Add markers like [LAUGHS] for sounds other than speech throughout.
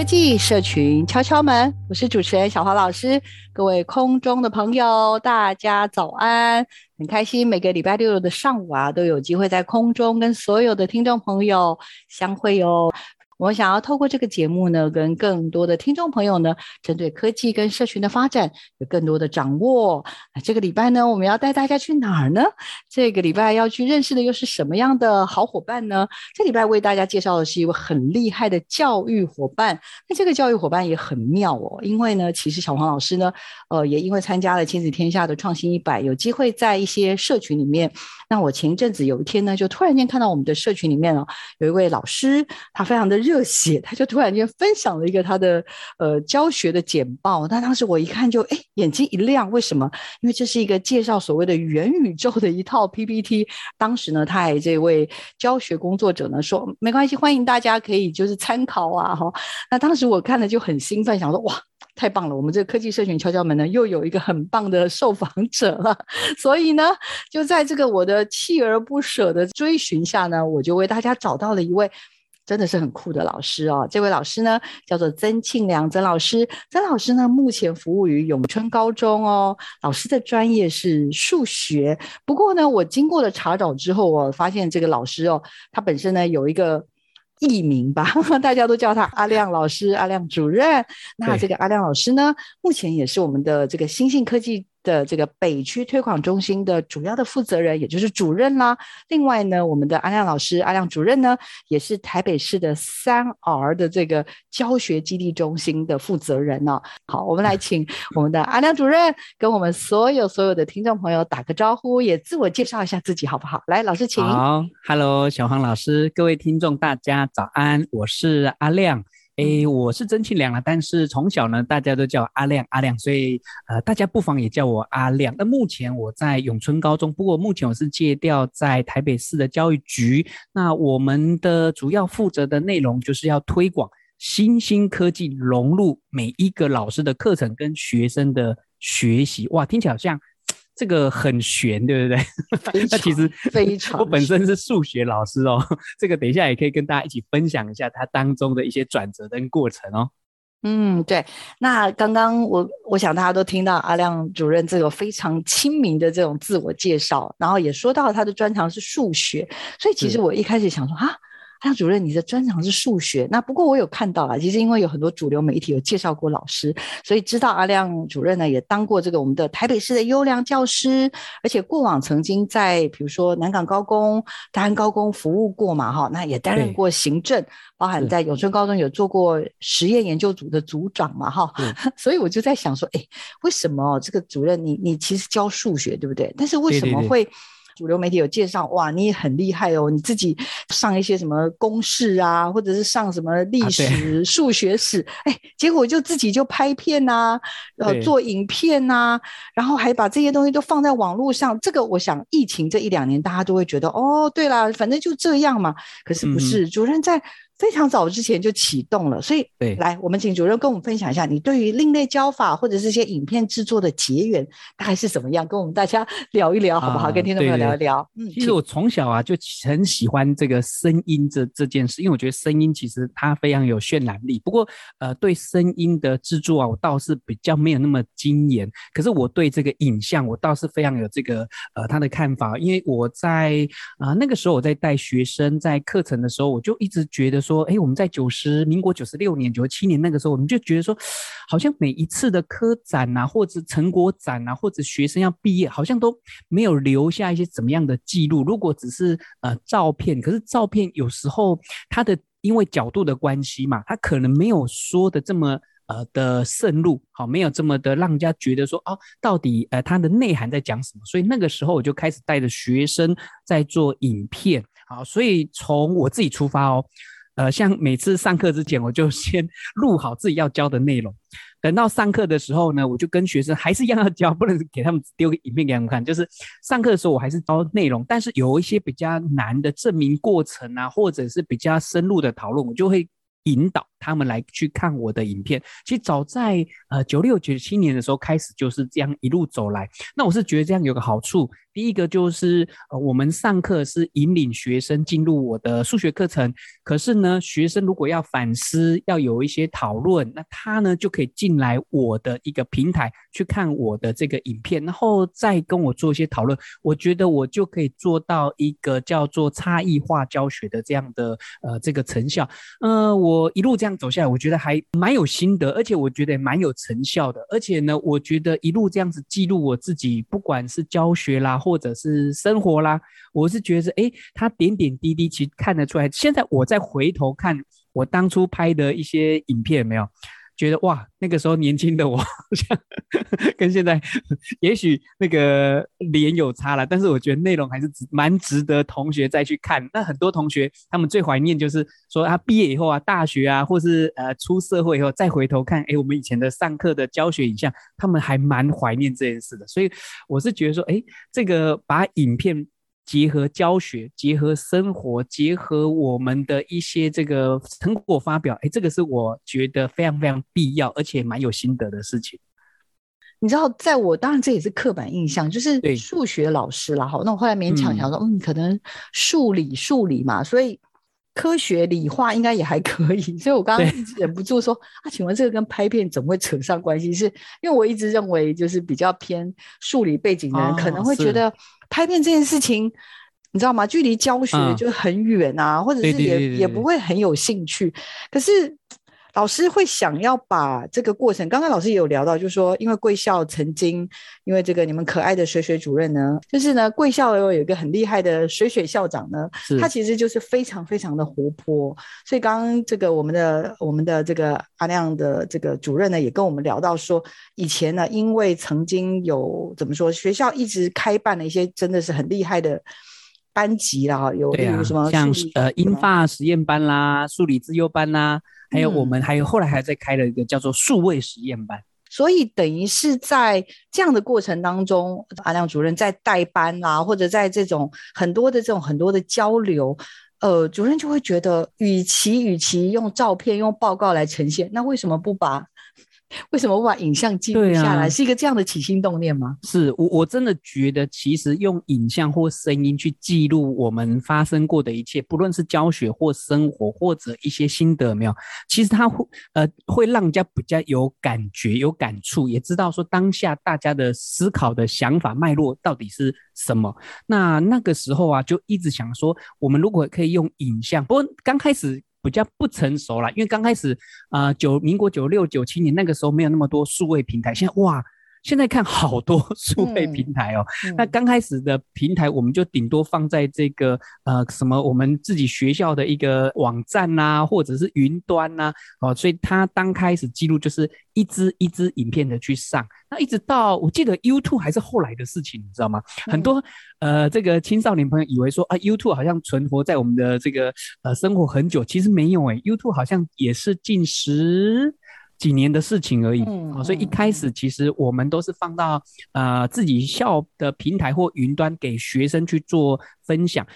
科技社群敲敲门，我是主持人小华老师。各位空中的朋友，大家早安！很开心每个礼拜六的上午啊，都有机会在空中跟所有的听众朋友相会哟。我想要透过这个节目呢，跟更多的听众朋友呢，针对科技跟社群的发展有更多的掌握。这个礼拜呢，我们要带大家去哪儿呢？这个礼拜要去认识的又是什么样的好伙伴呢？这礼拜为大家介绍的是一位很厉害的教育伙伴。那这个教育伙伴也很妙哦，因为呢，其实小黄老师呢，呃，也因为参加了亲子天下的创新一百，有机会在一些社群里面。那我前一阵子有一天呢，就突然间看到我们的社群里面哦，有一位老师，他非常的热热血，他就突然间分享了一个他的呃教学的简报。那当时我一看就哎眼睛一亮，为什么？因为这是一个介绍所谓的元宇宙的一套 PPT。当时呢，他还这位教学工作者呢说没关系，欢迎大家可以就是参考啊哈。那当时我看了就很兴奋，想说哇。太棒了！我们这科技社群敲敲门呢，又有一个很棒的受访者了。[LAUGHS] 所以呢，就在这个我的锲而不舍的追寻下呢，我就为大家找到了一位真的是很酷的老师哦。这位老师呢，叫做曾庆良曾老师。曾老师呢，目前服务于永春高中哦。老师的专业是数学。不过呢，我经过了查找之后，我发现这个老师哦，他本身呢有一个。艺名吧，[LAUGHS] 大家都叫他阿亮老师、阿亮主任。那这个阿亮老师呢，目前也是我们的这个新兴科技的这个北区推广中心的主要的负责人，也就是主任啦。另外呢，我们的阿亮老师、阿亮主任呢，也是台北市的三 R 的这个教学基地中心的负责人呢、哦。好，我们来请我们的阿亮主任跟我们所有所有的听众朋友打个招呼，也自我介绍一下自己，好不好？来，老师请。好，Hello，小黄老师，各位听众大家早安，我是阿亮。哎，我是曾庆良啊，但是从小呢，大家都叫阿亮阿亮，所以呃，大家不妨也叫我阿亮。那目前我在永春高中，不过目前我是借调在台北市的教育局。那我们的主要负责的内容就是要推广新兴科技融入每一个老师的课程跟学生的学习。哇，听起来好像。这个很悬，对不对？[LAUGHS] 那其实非常，[LAUGHS] 我本身是数学老师哦。这个等一下也可以跟大家一起分享一下它当中的一些转折跟过程哦。嗯，对。那刚刚我我想大家都听到阿亮主任这个非常亲民的这种自我介绍，然后也说到他的专长是数学，所以其实我一开始想说啊。阿亮主任，你的专长是数学。那不过我有看到啊，其实因为有很多主流媒体有介绍过老师，所以知道阿亮主任呢也当过这个我们的台北市的优良教师，而且过往曾经在比如说南港高工、大安高工服务过嘛，哈，那也担任过行政，包含在永春高中有做过实验研究组的组长嘛，哈，[LAUGHS] 所以我就在想说，哎，为什么这个主任你你其实教数学对不对？但是为什么会？主流媒体有介绍，哇，你也很厉害哦！你自己上一些什么公式啊，或者是上什么历史、数学史，哎，结果就自己就拍片呐、啊，呃，做影片呐、啊，然后还把这些东西都放在网络上。这个，我想疫情这一两年，大家都会觉得，哦，对啦，反正就这样嘛。可是不是，嗯、主任在。非常早之前就启动了，所以对，来，我们请主任跟我们分享一下，你对于另类教法或者是一些影片制作的结缘大概是怎么样？跟我们大家聊一聊好不好？啊、跟听众朋友聊一聊。对对对，嗯，其实我从小啊就很喜欢这个声音这这件事，因为我觉得声音其实它非常有渲染力。不过呃，对声音的制作啊，我倒是比较没有那么精研。可是我对这个影像，我倒是非常有这个呃他的看法，因为我在啊、呃、那个时候我在带学生在课程的时候，我就一直觉得说。哎，我们在九十民国九十六年、九十七年那个时候，我们就觉得说，好像每一次的科展啊，或者成果展啊，或者学生要毕业，好像都没有留下一些怎么样的记录。如果只是呃照片，可是照片有时候它的因为角度的关系嘛，它可能没有说的这么。呃的渗入，好，没有这么的让人家觉得说，哦，到底呃它的内涵在讲什么？所以那个时候我就开始带着学生在做影片，好，所以从我自己出发哦，呃，像每次上课之前，我就先 [LAUGHS] 录好自己要教的内容，等到上课的时候呢，我就跟学生还是一样要教，不能给他们丢个影片给他们看，就是上课的时候我还是教内容，但是有一些比较难的证明过程啊，或者是比较深入的讨论，我就会。引导他们来去看我的影片。其实早在呃九六九七年的时候开始就是这样一路走来。那我是觉得这样有个好处。第一个就是，呃，我们上课是引领学生进入我的数学课程，可是呢，学生如果要反思，要有一些讨论，那他呢就可以进来我的一个平台去看我的这个影片，然后再跟我做一些讨论。我觉得我就可以做到一个叫做差异化教学的这样的呃这个成效。呃，我一路这样走下来，我觉得还蛮有心得，而且我觉得蛮有成效的。而且呢，我觉得一路这样子记录我自己，不管是教学啦。或者是生活啦，我是觉得，哎，他点点滴滴其实看得出来。现在我再回头看我当初拍的一些影片，没有觉得哇，那个时候年轻的我 [LAUGHS] 好像 [LAUGHS] 跟现在 [LAUGHS] 也许那个脸有差了，但是我觉得内容还是蛮值得同学再去看。那很多同学他们最怀念就是说他毕业以后啊，大学啊，或是呃出社会以后再回头看，哎，我们以前的上课的教学影像，他们还蛮怀念这件事的。所以我是觉得说，哎，这个把影片。结合教学，结合生活，结合我们的一些这个成果发表，哎，这个是我觉得非常非常必要，而且蛮有心得的事情。你知道，在我当然这也是刻板印象，就是数学老师啦，好，那我后来勉强想说，嗯，嗯，可能数理数理嘛，所以科学理化应该也还可以。[LAUGHS] 所以我刚刚一直忍不住说啊，请问这个跟拍片怎么会扯上关系？是因为我一直认为，就是比较偏数理背景的人可能会觉得。拍片这件事情，你知道吗？距离教学就很远啊，嗯、或者是也也不会很有兴趣。可是老师会想要把这个过程，刚刚老师也有聊到，就是说，因为贵校曾经，因为这个你们可爱的水水主任呢，就是呢，贵校有有一个很厉害的水水校长呢，他其实就是非常非常的活泼。所以刚刚这个我们的我们的这个阿亮的这个主任呢，也跟我们聊到说，以前呢，因为曾经有怎么说，学校一直开办了一些真的是很厉害的班级啦，有例如什么像呃英法实验班啦，数理自优班啦。还有我们还有后来还在开了一个叫做数位实验班，所以等于是在这样的过程当中，阿亮主任在带班啦，或者在这种很多的这种很多的交流，呃，主任就会觉得，与其与其用照片用报告来呈现，那为什么不把？[LAUGHS] 为什么我把影像记录下来？啊、是一个这样的起心动念吗？是我我真的觉得，其实用影像或声音去记录我们发生过的一切，不论是教学或生活，或者一些心得，没有，其实它会呃会让人家比较有感觉、有感触，也知道说当下大家的思考的想法脉络到底是什么。那那个时候啊，就一直想说，我们如果可以用影像，不过刚开始。比较不成熟了，因为刚开始，啊，九民国九六九七年那个时候没有那么多数位平台，现在哇。现在看好多数位平台哦，嗯嗯、那刚开始的平台我们就顶多放在这个呃什么我们自己学校的一个网站呐、啊，或者是云端呐、啊，哦，所以它刚开始记录就是一支一支影片的去上，那一直到我记得 YouTube 还是后来的事情，你知道吗？嗯、很多呃这个青少年朋友以为说啊 YouTube 好像存活在我们的这个呃生活很久，其实没有诶、欸、YouTube 好像也是近十。几年的事情而已，嗯，所以一开始其实我们都是放到呃自己校的平台或云端给学生去做分享，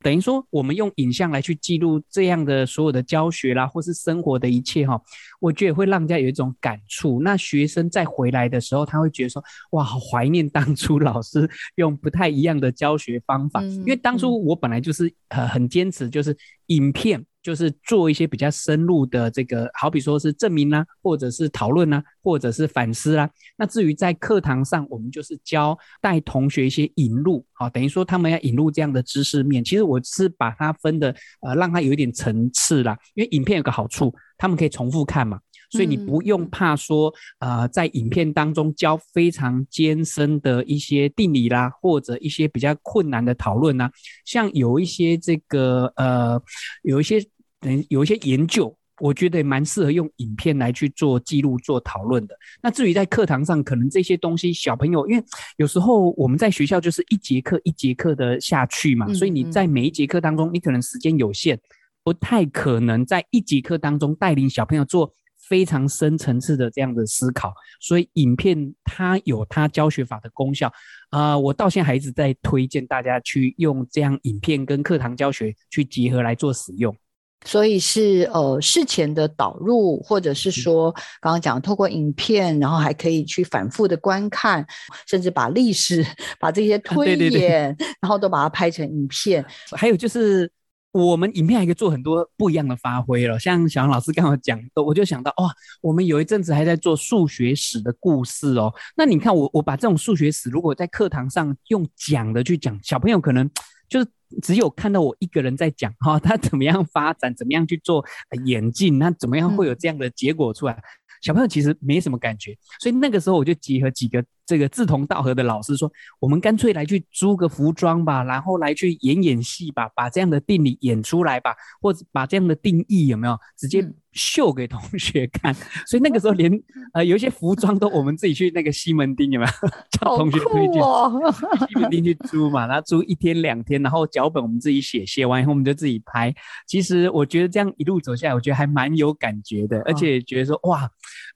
等于说我们用影像来去记录这样的所有的教学啦，或是生活的一切哈，我觉得也会让人家有一种感触。那学生再回来的时候，他会觉得说哇，好怀念当初老师用不太一样的教学方法，因为当初我本来就是呃很坚持，就是影片。就是做一些比较深入的这个，好比说是证明啊，或者是讨论啊，或者是反思啦。那至于在课堂上，我们就是教带同学一些引入，好，等于说他们要引入这样的知识面。其实我是把它分的，呃，让它有一点层次啦。因为影片有个好处，他们可以重复看嘛，所以你不用怕说，呃，在影片当中教非常艰深的一些定理啦，或者一些比较困难的讨论呐。像有一些这个，呃，有一些等有一些研究。我觉得蛮适合用影片来去做记录、做讨论的。那至于在课堂上，可能这些东西小朋友，因为有时候我们在学校就是一节课一节课的下去嘛，所以你在每一节课当中，你可能时间有限，不太可能在一节课当中带领小朋友做非常深层次的这样的思考。所以影片它有它教学法的功效啊，我到现在还一直在推荐大家去用这样影片跟课堂教学去结合来做使用。所以是呃事前的导入，或者是说刚刚讲透过影片，然后还可以去反复的观看，甚至把历史、[LAUGHS] 把这些推演，对对对，然后都把它拍成影片。还有就是我们影片还可以做很多不一样的发挥了，像小杨老师刚刚讲的，我就想到哇，我们有一阵子还在做数学史的故事哦。那你看我我把这种数学史如果在课堂上用讲的去讲，小朋友可能就是。只有看到我一个人在讲哈，[LAUGHS] 他怎么样发展，怎么样去做演进，那怎么样会有这样的结果出来？小朋友其实没什么感觉，所以那个时候我就结合几个这个志同道合的老师说，我们干脆来去租个服装吧，然后来去演演戏吧，把这样的定理演出来吧，或者把这样的定义有没有直接。秀给同学看，[LAUGHS] 所以那个时候连呃有一些服装都我们自己去那个西门町有没有叫同学推荐？哦、西门町去租嘛，然后租一天两天，然后脚本我们自己写，写完以后我们就自己拍。其实我觉得这样一路走下来，我觉得还蛮有感觉的，而且觉得说哇，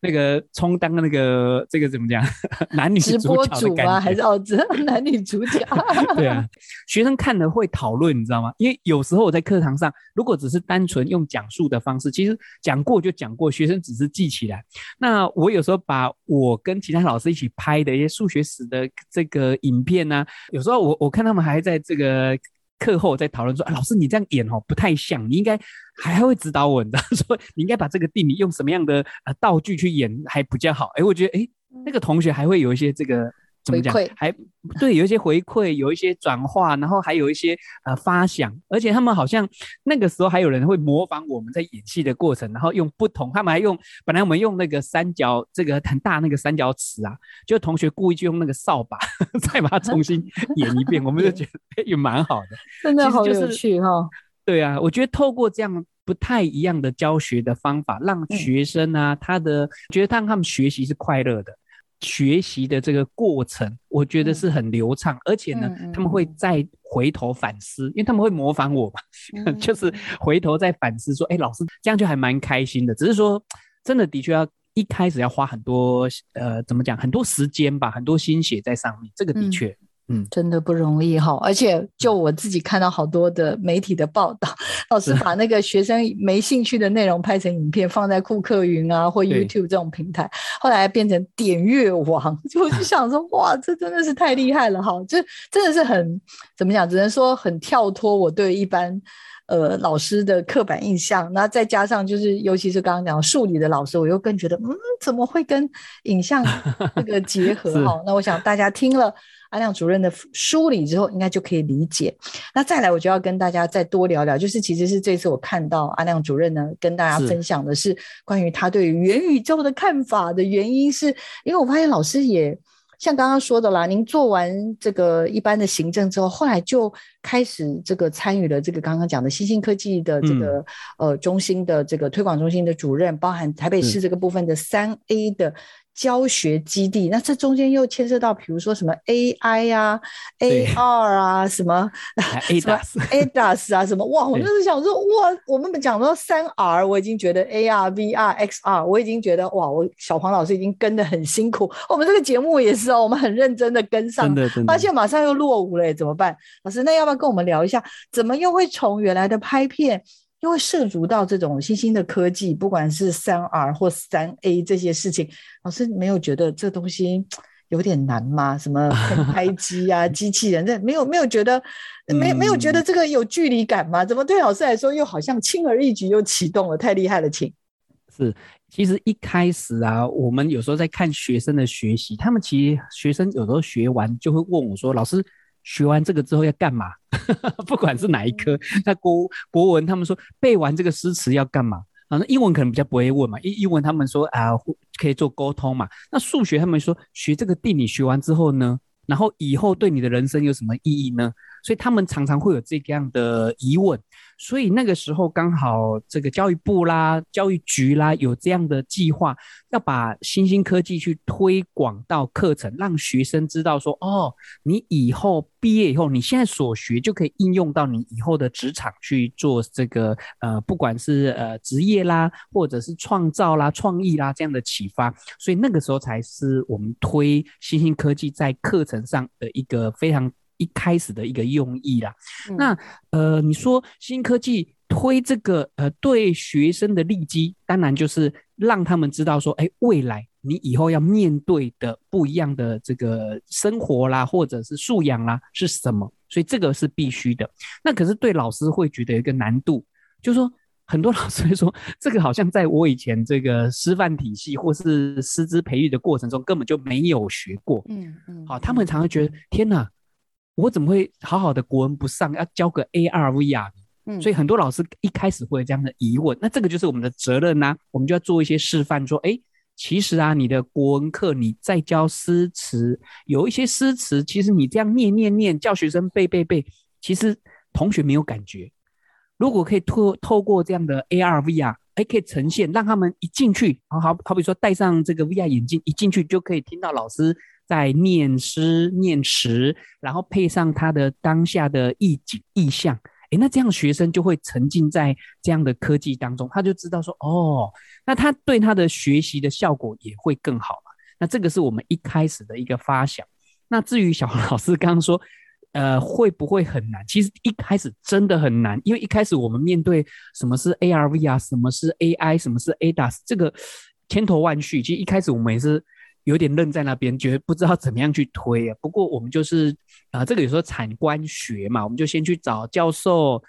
那个充当那个这个怎么讲，[LAUGHS] 男女主角的？还是哦，男女主角？[LAUGHS] 对啊，学生看了会讨论，你知道吗？因为有时候我在课堂上，如果只是单纯用讲述的方式，其实。讲过就讲过，学生只是记起来。那我有时候把我跟其他老师一起拍的一些数学史的这个影片呢、啊，有时候我我看他们还在这个课后在讨论说，啊，老师你这样演哦不太像，你应该还会指导我你知道，[LAUGHS] 说你应该把这个定理用什么样的呃道具去演还比较好。哎，我觉得哎，那个同学还会有一些这个。怎么讲？还对，有一些回馈，有一些转化，然后还有一些呃发想，而且他们好像那个时候还有人会模仿我们在演戏的过程，然后用不同，他们还用本来我们用那个三角这个很大那个三角尺啊，就同学故意就用那个扫把 [LAUGHS] 再把它重新演一遍，我们就觉 [LAUGHS] 得也蛮好的，真的好有趣哈、哦。[LAUGHS] 对啊，我觉得透过这样不太一样的教学的方法，让学生啊，嗯、他的觉得让他们学习是快乐的。学习的这个过程，我觉得是很流畅，嗯、而且呢，嗯、他们会再回头反思，因为他们会模仿我嘛，嗯、[LAUGHS] 就是回头再反思说，哎，老师这样就还蛮开心的。只是说，真的的确要一开始要花很多，呃，怎么讲，很多时间吧，很多心血在上面，这个的确。嗯。嗯，真的不容易哈，而且就我自己看到好多的媒体的报道，老师把那个学生没兴趣的内容拍成影片，放在库克云啊或 YouTube 这种平台，后来变成点阅王，[LAUGHS] 就我就想说，哇，这真的是太厉害了哈，这真的是很怎么讲，只能说很跳脱我对一般呃老师的刻板印象，那再加上就是尤其是刚刚讲数理的老师，我又更觉得，嗯，怎么会跟影像这个结合 [LAUGHS] 哈？那我想大家听了。阿亮主任的梳理之后，应该就可以理解。那再来，我就要跟大家再多聊聊，就是其实是这次我看到阿亮主任呢，跟大家分享的是关于他对于元宇宙的看法的原因是，是因为我发现老师也像刚刚说的啦，您做完这个一般的行政之后，后来就开始这个参与了这个刚刚讲的新兴科技的这个、嗯、呃中心的这个推广中心的主任，包含台北市这个部分的三 A 的。教学基地，那这中间又牵涉到，比如说什么 AI 啊、AR 啊，什么 ADAS、[LAUGHS] ADAS 啊，什么哇！我就是想说，哇，我们讲到三 R，我已经觉得 AR、VR、XR，我已经觉得哇，我小黄老师已经跟得很辛苦。我们这个节目也是哦，我们很认真的跟上，发现马上又落伍了，怎么办？老师，那要不要跟我们聊一下，怎么又会从原来的拍片？因为涉足到这种新兴的科技，不管是三 R 或三 A 这些事情，老师没有觉得这东西有点难吗？什么拍 [LAUGHS] 机啊、机器人，这没有没有觉得没没有觉得这个有距离感吗？怎么对老师来说又好像轻而易举又启动了？太厉害了，请。是，其实一开始啊，我们有时候在看学生的学习，他们其实学生有时候学完就会问我说：“老师，学完这个之后要干嘛？” [LAUGHS] 不管是哪一科，那国国文他们说背完这个诗词要干嘛？啊，那英文可能比较不会问嘛，英英文他们说啊可以做沟通嘛。那数学他们说学这个地理学完之后呢，然后以后对你的人生有什么意义呢？所以他们常常会有这样的疑问。所以那个时候刚好这个教育部啦、教育局啦有这样的计划，要把新兴科技去推广到课程，让学生知道说，哦，你以后毕业以后，你现在所学就可以应用到你以后的职场去做这个呃，不管是呃职业啦，或者是创造啦、创意啦这样的启发。所以那个时候才是我们推新兴科技在课程上的一个非常。一开始的一个用意啦，嗯、那呃，你说新科技推这个呃，对学生的利基，当然就是让他们知道说，哎，未来你以后要面对的不一样的这个生活啦，或者是素养啦是什么，所以这个是必须的。那可是对老师会觉得有一个难度，就是说很多老师会说，[LAUGHS] 这个好像在我以前这个师范体系或是师资培育的过程中根本就没有学过。嗯嗯，好，他们常常觉得天哪。我怎么会好好的国文不上，要教个 AR VR？嗯，所以很多老师一开始会有这样的疑问。那这个就是我们的责任呐、啊，我们就要做一些示范，说，哎，其实啊，你的国文课你在教诗词，有一些诗词，其实你这样念念念，叫学生背背背，其实同学没有感觉。如果可以透透过这样的 AR VR，哎，可以呈现，让他们一进去，好好好比说戴上这个 VR 眼镜，一进去就可以听到老师。在念诗念词，然后配上他的当下的意境意象，诶，那这样学生就会沉浸在这样的科技当中，他就知道说，哦，那他对他的学习的效果也会更好嘛。那这个是我们一开始的一个发想。那至于小黄老师刚刚说，呃，会不会很难？其实一开始真的很难，因为一开始我们面对什么是 ARV 啊什么是 AI，什么是 ADAS，这个千头万绪。其实一开始我们也是。有点愣在那边，觉得不知道怎么样去推啊。不过我们就是啊、呃，这个有时候产官学嘛，我们就先去找教授，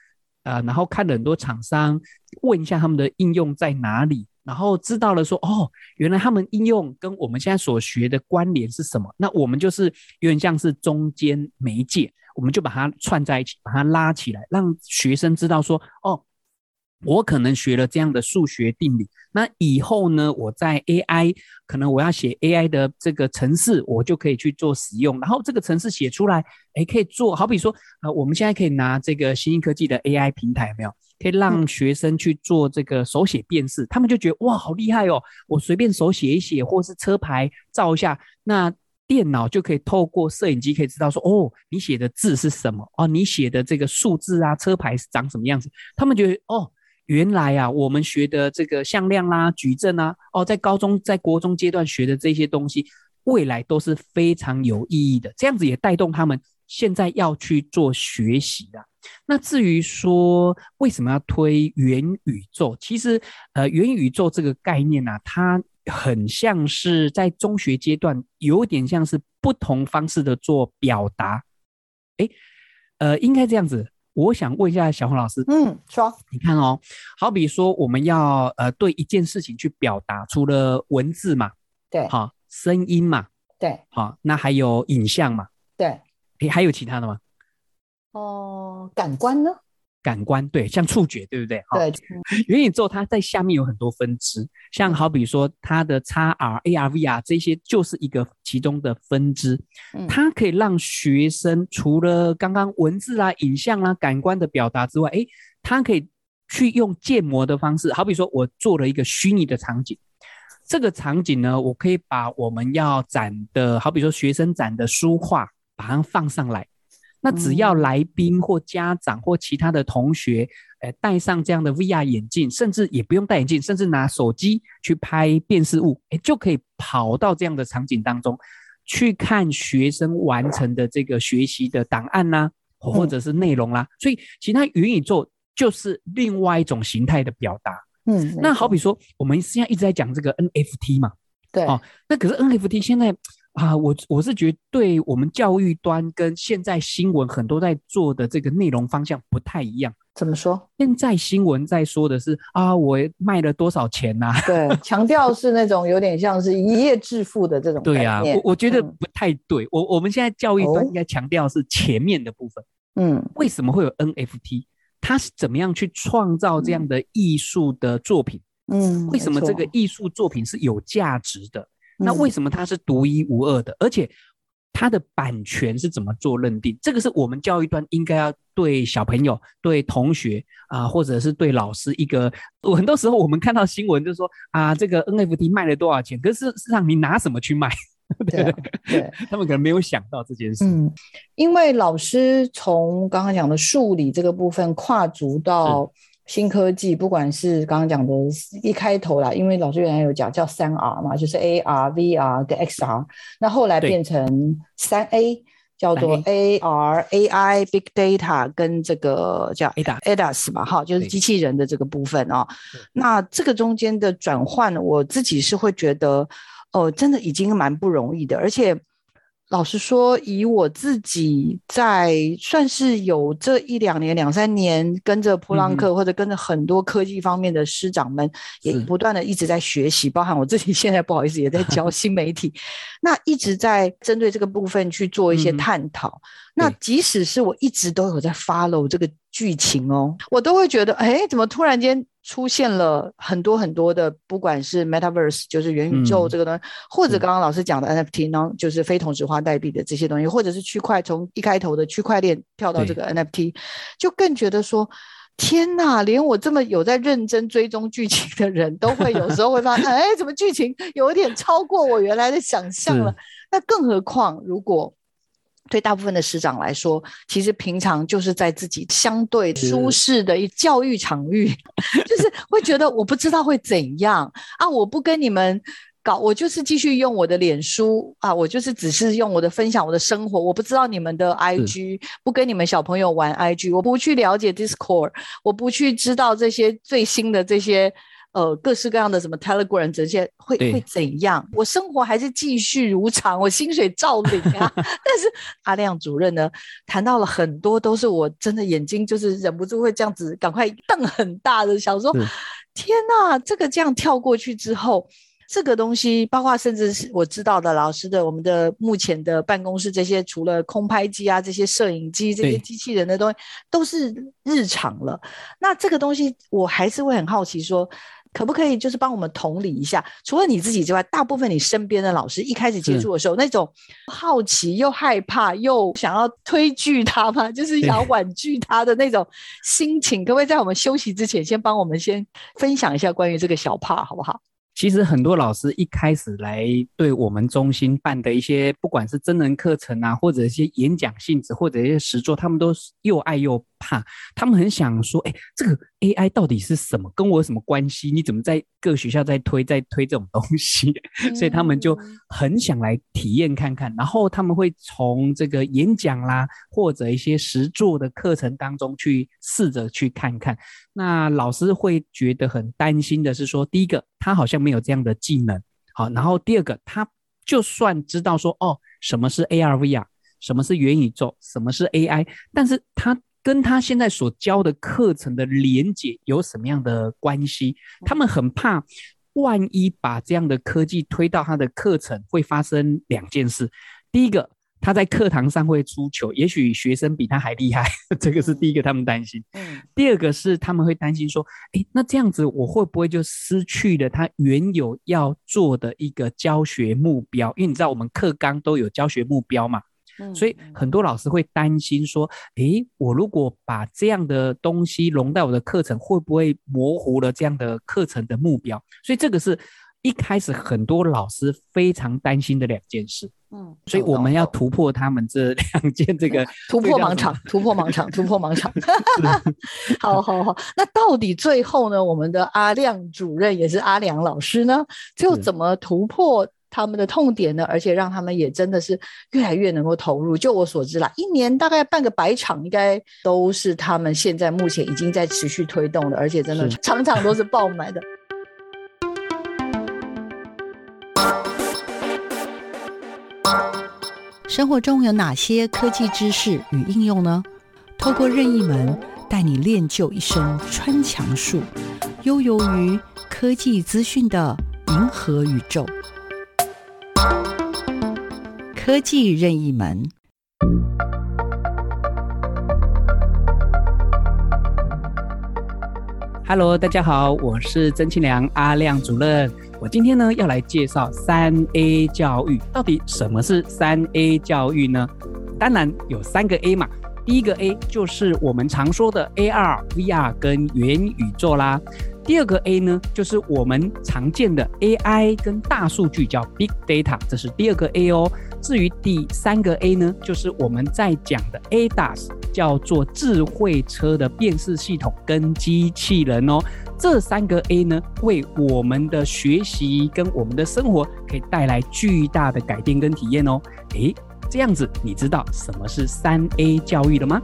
呃，然后看了很多厂商，问一下他们的应用在哪里，然后知道了说，哦，原来他们应用跟我们现在所学的关联是什么？那我们就是有点像是中间媒介，我们就把它串在一起，把它拉起来，让学生知道说，哦。我可能学了这样的数学定理，那以后呢，我在 AI 可能我要写 AI 的这个程式，我就可以去做使用。然后这个程式写出来，哎，可以做好比说，呃，我们现在可以拿这个新兴科技的 AI 平台，有没有？可以让学生去做这个手写辨识，他们就觉得哇，好厉害哦！我随便手写一写，或是车牌照一下，那电脑就可以透过摄影机可以知道说，哦，你写的字是什么？哦，你写的这个数字啊，车牌是长什么样子？他们觉得哦。原来啊，我们学的这个向量啦、矩阵啊，哦，在高中、在国中阶段学的这些东西，未来都是非常有意义的。这样子也带动他们现在要去做学习的。那至于说为什么要推元宇宙，其实呃，元宇宙这个概念呢、啊，它很像是在中学阶段，有点像是不同方式的做表达。诶，呃，应该这样子。我想问一下小红老师，嗯，说，你看哦，好比说我们要呃对一件事情去表达，除了文字嘛，对，好，声音嘛，对，好，那还有影像嘛，对，诶，还有其他的吗？哦，感官呢？感官对，像触觉，对不对？对。[LAUGHS] 元宇宙它在下面有很多分支，像好比说它的 XR、AR、VR 这些就是一个其中的分支。它可以让学生除了刚刚文字啊、影像啊、感官的表达之外，诶，它可以去用建模的方式，好比说我做了一个虚拟的场景，这个场景呢，我可以把我们要展的，好比说学生展的书画，把它放上来。那只要来宾或家长或其他的同学，呃，戴上这样的 VR 眼镜，甚至也不用戴眼镜，甚至拿手机去拍辨识物，诶，就可以跑到这样的场景当中，去看学生完成的这个学习的档案呐、啊，或者是内容啦、啊。所以，其他元宇宙就是另外一种形态的表达。嗯，那好比说，我们现在一直在讲这个 NFT 嘛，对，哦，那可是 NFT 现在。啊，我我是觉得，对我们教育端跟现在新闻很多在做的这个内容方向不太一样。怎么说？现在新闻在说的是啊，我卖了多少钱呐、啊？对，强调是那种有点像是一夜致富的这种。对呀、啊，我我觉得不太对。嗯、我我们现在教育端应该强调是前面的部分。嗯，为什么会有 NFT？它是怎么样去创造这样的艺术的作品？嗯，为什么这个艺术作品是有价值的？嗯、那为什么它是独一无二的？而且它的版权是怎么做认定？这个是我们教育端应该要对小朋友、对同学啊、呃，或者是对老师一个。很多时候我们看到新闻就说啊，这个 NFT 卖了多少钱？可是事实上你拿什么去卖？[LAUGHS] 对对，对，他们可能没有想到这件事。嗯，因为老师从刚刚讲的数理这个部分跨足到新科技，不管是刚刚讲的一开头啦，因为老师原来有讲叫三 R 嘛，就是 AR、VR 跟 XR，那后来变成三 A，叫做 AR、AI、Big Data 跟这个叫 ADAS 吧，哈，就是机器人的这个部分哦。那这个中间的转换，我自己是会觉得。哦，真的已经蛮不容易的，而且老实说，以我自己在算是有这一两年、两三年跟着普朗克，或者跟着很多科技方面的师长们，也不断的一直在学习，包含我自己现在不好意思也在教新媒体，那一直在针对这个部分去做一些探讨。那即使是我一直都有在 follow 这个剧情哦，我都会觉得，哎，怎么突然间出现了很多很多的，不管是 Metaverse 就是元宇宙这个东西，嗯、或者刚刚老师讲的 NFT 呢，就是非同质化代币的这些东西，或者是区块从一开头的区块链跳到这个 NFT，就更觉得说，天呐，连我这么有在认真追踪剧情的人都会有时候会发现，哎，怎么剧情有一点超过我原来的想象了？那更何况如果。对大部分的师长来说，其实平常就是在自己相对舒适的一教育场域，[LAUGHS] 就是会觉得我不知道会怎样啊，我不跟你们搞，我就是继续用我的脸书啊，我就是只是用我的分享我的生活，我不知道你们的 IG，不跟你们小朋友玩 IG，我不去了解 Discord，我不去知道这些最新的这些。呃，各式各样的什么 Telegram 这些会会怎样？我生活还是继续如常，我薪水照领啊。[LAUGHS] 但是阿亮主任呢，谈到了很多，都是我真的眼睛就是忍不住会这样子，赶快瞪很大的，想说天哪，这个这样跳过去之后，这个东西，包括甚至是我知道的老师的，我们的目前的办公室这些，除了空拍机啊，这些摄影机，这些机器人的东西，都是日常了。那这个东西，我还是会很好奇说。可不可以就是帮我们同理一下？除了你自己之外，大部分你身边的老师一开始接触的时候，那种好奇又害怕又想要推拒他吗？[LAUGHS] 就是想要婉拒他的那种心情，可不可以在我们休息之前，先帮我们先分享一下关于这个小帕，好不好？其实很多老师一开始来对我们中心办的一些，不管是真人课程啊，或者一些演讲性质，或者一些实作，他们都又爱又怕。他们很想说，哎，这个 AI 到底是什么？跟我有什么关系？你怎么在各学校在推，在推这种东西？[LAUGHS] 所以他们就很想来体验看看。然后他们会从这个演讲啦，或者一些实作的课程当中去试着去看看。那老师会觉得很担心的是说，第一个，他好像没有这样的技能，好，然后第二个，他就算知道说，哦，什么是 AR、VR，什么是元宇宙，什么是 AI，但是他跟他现在所教的课程的连接有什么样的关系？他们很怕，万一把这样的科技推到他的课程，会发生两件事，第一个。他在课堂上会出糗，也许学生比他还厉害，这个是第一个他们担心。嗯，第二个是他们会担心说，诶，那这样子我会不会就失去了他原有要做的一个教学目标？因为你知道我们课纲都有教学目标嘛，嗯，所以很多老师会担心说，诶，我如果把这样的东西融到我的课程，会不会模糊了这样的课程的目标？所以这个是一开始很多老师非常担心的两件事。嗯，所以我们要突破他们这两件这个 [LAUGHS] 突破盲场，突破盲场，[LAUGHS] 突破盲场。[LAUGHS] 好好好，那到底最后呢？我们的阿亮主任也是阿良老师呢，最后怎么突破他们的痛点呢？而且让他们也真的是越来越能够投入。就我所知啦，一年大概办个百场，应该都是他们现在目前已经在持续推动的，而且真的场场都是爆满的。生活中有哪些科技知识与应用呢？透过任意门带你练就一身穿墙术，悠游于科技资讯的银河宇宙。科技任意门。Hello，大家好，我是曾庆良阿亮主任。我今天呢要来介绍三 A 教育，到底什么是三 A 教育呢？当然有三个 A 嘛。第一个 A 就是我们常说的 AR、VR 跟元宇宙啦。第二个 A 呢，就是我们常见的 AI 跟大数据，叫 Big Data，这是第二个 A 哦。至于第三个 A 呢，就是我们在讲的 ADAS，叫做智慧车的辨识系统跟机器人哦。这三个 A 呢，为我们的学习跟我们的生活可以带来巨大的改变跟体验哦。诶。这样子，你知道什么是三 A 教育了吗？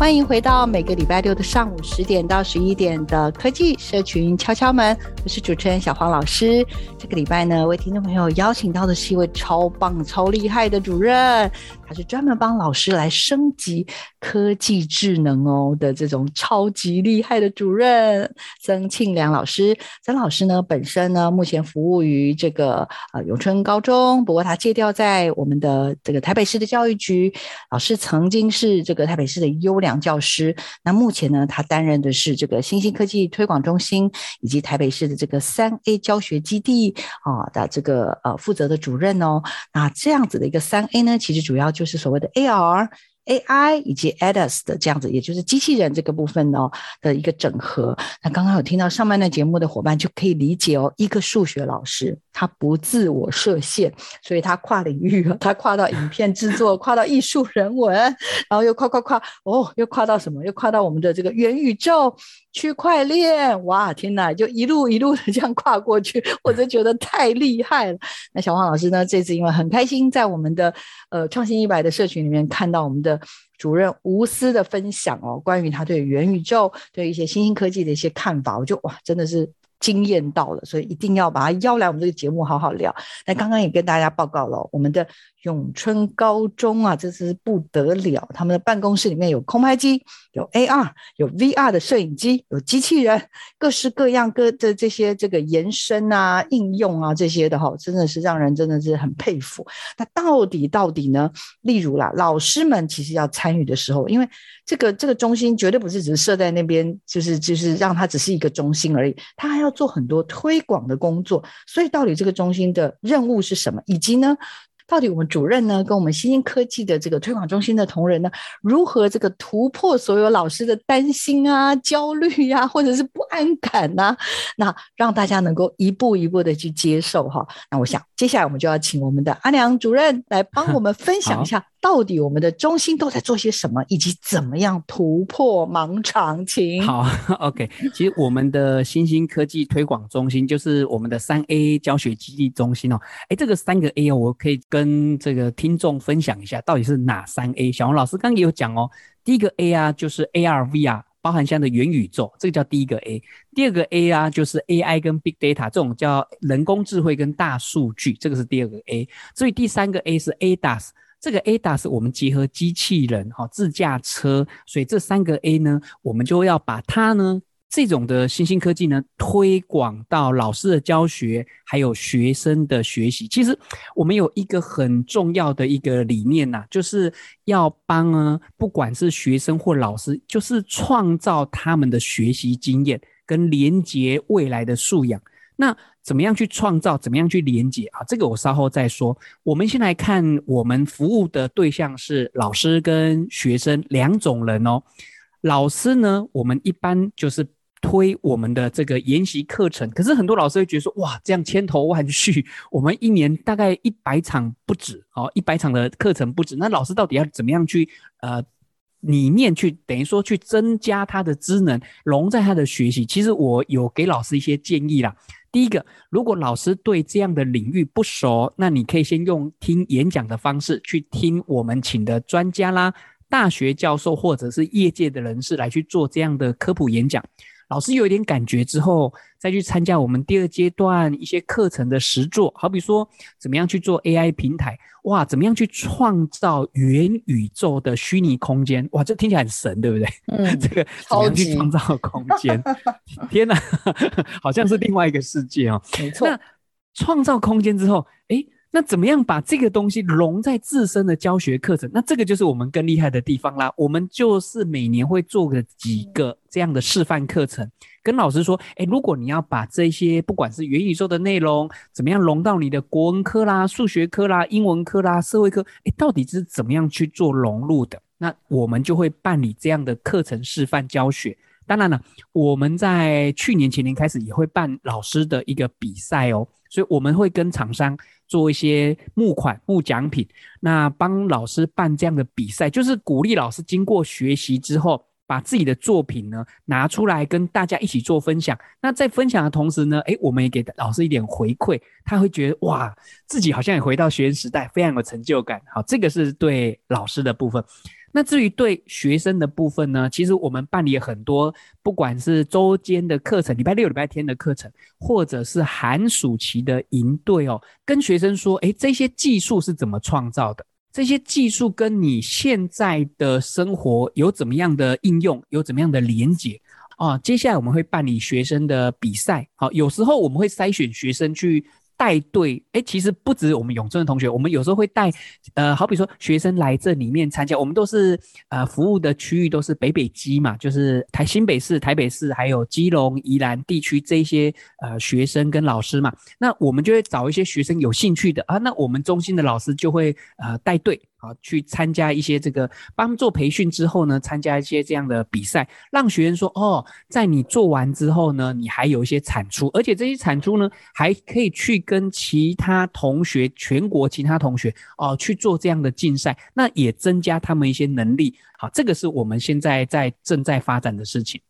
欢迎回到每个礼拜六的上午十点到十一点的科技社群敲敲门，我是主持人小黄老师。这个礼拜呢，为听众朋友邀请到的是一位超棒、超厉害的主任。他是专门帮老师来升级科技智能哦的这种超级厉害的主任曾庆良老师。曾老师呢，本身呢，目前服务于这个呃永春高中，不过他借调在我们的这个台北市的教育局。老师曾经是这个台北市的优良教师。那目前呢，他担任的是这个新兴科技推广中心以及台北市的这个三 A 教学基地啊的这个呃负责的主任哦。那这样子的一个三 A 呢，其实主要就就是所谓的 AR、AI 以及 ADAS 的这样子，也就是机器人这个部分哦的一个整合。那刚刚有听到上半段节目的伙伴就可以理解哦，一个数学老师他不自我设限，所以他跨领域，[LAUGHS] 他跨到影片制作，[LAUGHS] 跨到艺术人文，然后又跨跨跨哦，又跨到什么？又跨到我们的这个元宇宙。区块链，哇，天哪，就一路一路的这样跨过去，[LAUGHS] 我就觉得太厉害了。那小黄老师呢，这次因为很开心，在我们的呃创新一百的社群里面看到我们的主任无私的分享哦，关于他对元宇宙、对一些新兴科技的一些看法，我就哇，真的是惊艳到了，所以一定要把他邀来我们这个节目好好聊。那刚刚也跟大家报告了，我们的。永春高中啊，这是不得了！他们的办公室里面有空拍机，有 AR，有 VR 的摄影机，有机器人，各式各样各的这些这个延伸啊、应用啊这些的哈，真的是让人真的是很佩服。那到底到底呢？例如啦，老师们其实要参与的时候，因为这个这个中心绝对不是只是设在那边，就是就是让它只是一个中心而已，它还要做很多推广的工作。所以到底这个中心的任务是什么？以及呢？到底我们主任呢，跟我们新兴科技的这个推广中心的同仁呢，如何这个突破所有老师的担心啊、焦虑呀、啊，或者是不安感呐、啊？那让大家能够一步一步的去接受哈。那我想接下来我们就要请我们的阿良主任来帮我们分享一下。到底我们的中心都在做些什么，以及怎么样突破盲肠？请好，[LAUGHS] OK。其实我们的新兴科技推广中心就是我们的三 A 教学基地中心哦。哎，这个三个 A 哦，我可以跟这个听众分享一下，到底是哪三 A？小王老师刚刚也有讲哦。第一个 A 啊，就是 AR、VR，包含像的元宇宙，这个叫第一个 A。第二个 A 啊，就是 AI 跟 Big Data 这种叫人工智慧跟大数据，这个是第二个 A。所以第三个 A 是 ADAS。这个 ADAS 我们结合机器人、哈自驾车，所以这三个 A 呢，我们就要把它呢这种的新兴科技呢推广到老师的教学，还有学生的学习。其实我们有一个很重要的一个理念呐、就是要帮呢，不管是学生或老师，就是创造他们的学习经验跟连接未来的素养。那怎么样去创造？怎么样去连接啊？这个我稍后再说。我们先来看，我们服务的对象是老师跟学生两种人哦。老师呢，我们一般就是推我们的这个研习课程。可是很多老师会觉得说，哇，这样千头万绪，我们一年大概一百场不止哦，一百场的课程不止。那老师到底要怎么样去呃？里面去等于说去增加他的知能，融在他的学习。其实我有给老师一些建议啦。第一个，如果老师对这样的领域不熟，那你可以先用听演讲的方式去听我们请的专家啦、大学教授或者是业界的人士来去做这样的科普演讲。老师有一点感觉之后，再去参加我们第二阶段一些课程的实作，好比说怎么样去做 AI 平台，哇，怎么样去创造元宇宙的虚拟空间，哇，这听起来很神，对不对？嗯，[LAUGHS] 这个怎么样去创造空间？[LAUGHS] 天哪，[LAUGHS] 好像是另外一个世界哦。没错。那创造空间之后，诶。那怎么样把这个东西融在自身的教学课程？那这个就是我们更厉害的地方啦。我们就是每年会做个几个这样的示范课程，跟老师说：诶，如果你要把这些不管是元宇宙的内容，怎么样融到你的国文科啦、数学科啦、英文科啦、社会科，诶，到底是怎么样去做融入的？那我们就会办理这样的课程示范教学。当然了，我们在去年前年开始也会办老师的一个比赛哦，所以我们会跟厂商。做一些募款、募奖品，那帮老师办这样的比赛，就是鼓励老师经过学习之后，把自己的作品呢拿出来跟大家一起做分享。那在分享的同时呢，诶，我们也给老师一点回馈，他会觉得哇，自己好像也回到学生时代，非常有成就感。好，这个是对老师的部分。那至于对学生的部分呢，其实我们办理很多，不管是周间的课程、礼拜六、礼拜天的课程，或者是寒暑期的营队哦，跟学生说，诶，这些技术是怎么创造的？这些技术跟你现在的生活有怎么样的应用？有怎么样的连结？哦，接下来我们会办理学生的比赛，好，有时候我们会筛选学生去。带队，哎，其实不止我们永春的同学，我们有时候会带，呃，好比说学生来这里面参加，我们都是呃服务的区域都是北北基嘛，就是台新北市、台北市还有基隆、宜兰地区这些呃学生跟老师嘛，那我们就会找一些学生有兴趣的啊，那我们中心的老师就会呃带队。好，去参加一些这个帮做培训之后呢，参加一些这样的比赛，让学员说哦，在你做完之后呢，你还有一些产出，而且这些产出呢，还可以去跟其他同学、全国其他同学哦去做这样的竞赛，那也增加他们一些能力。好，这个是我们现在在正在发展的事情。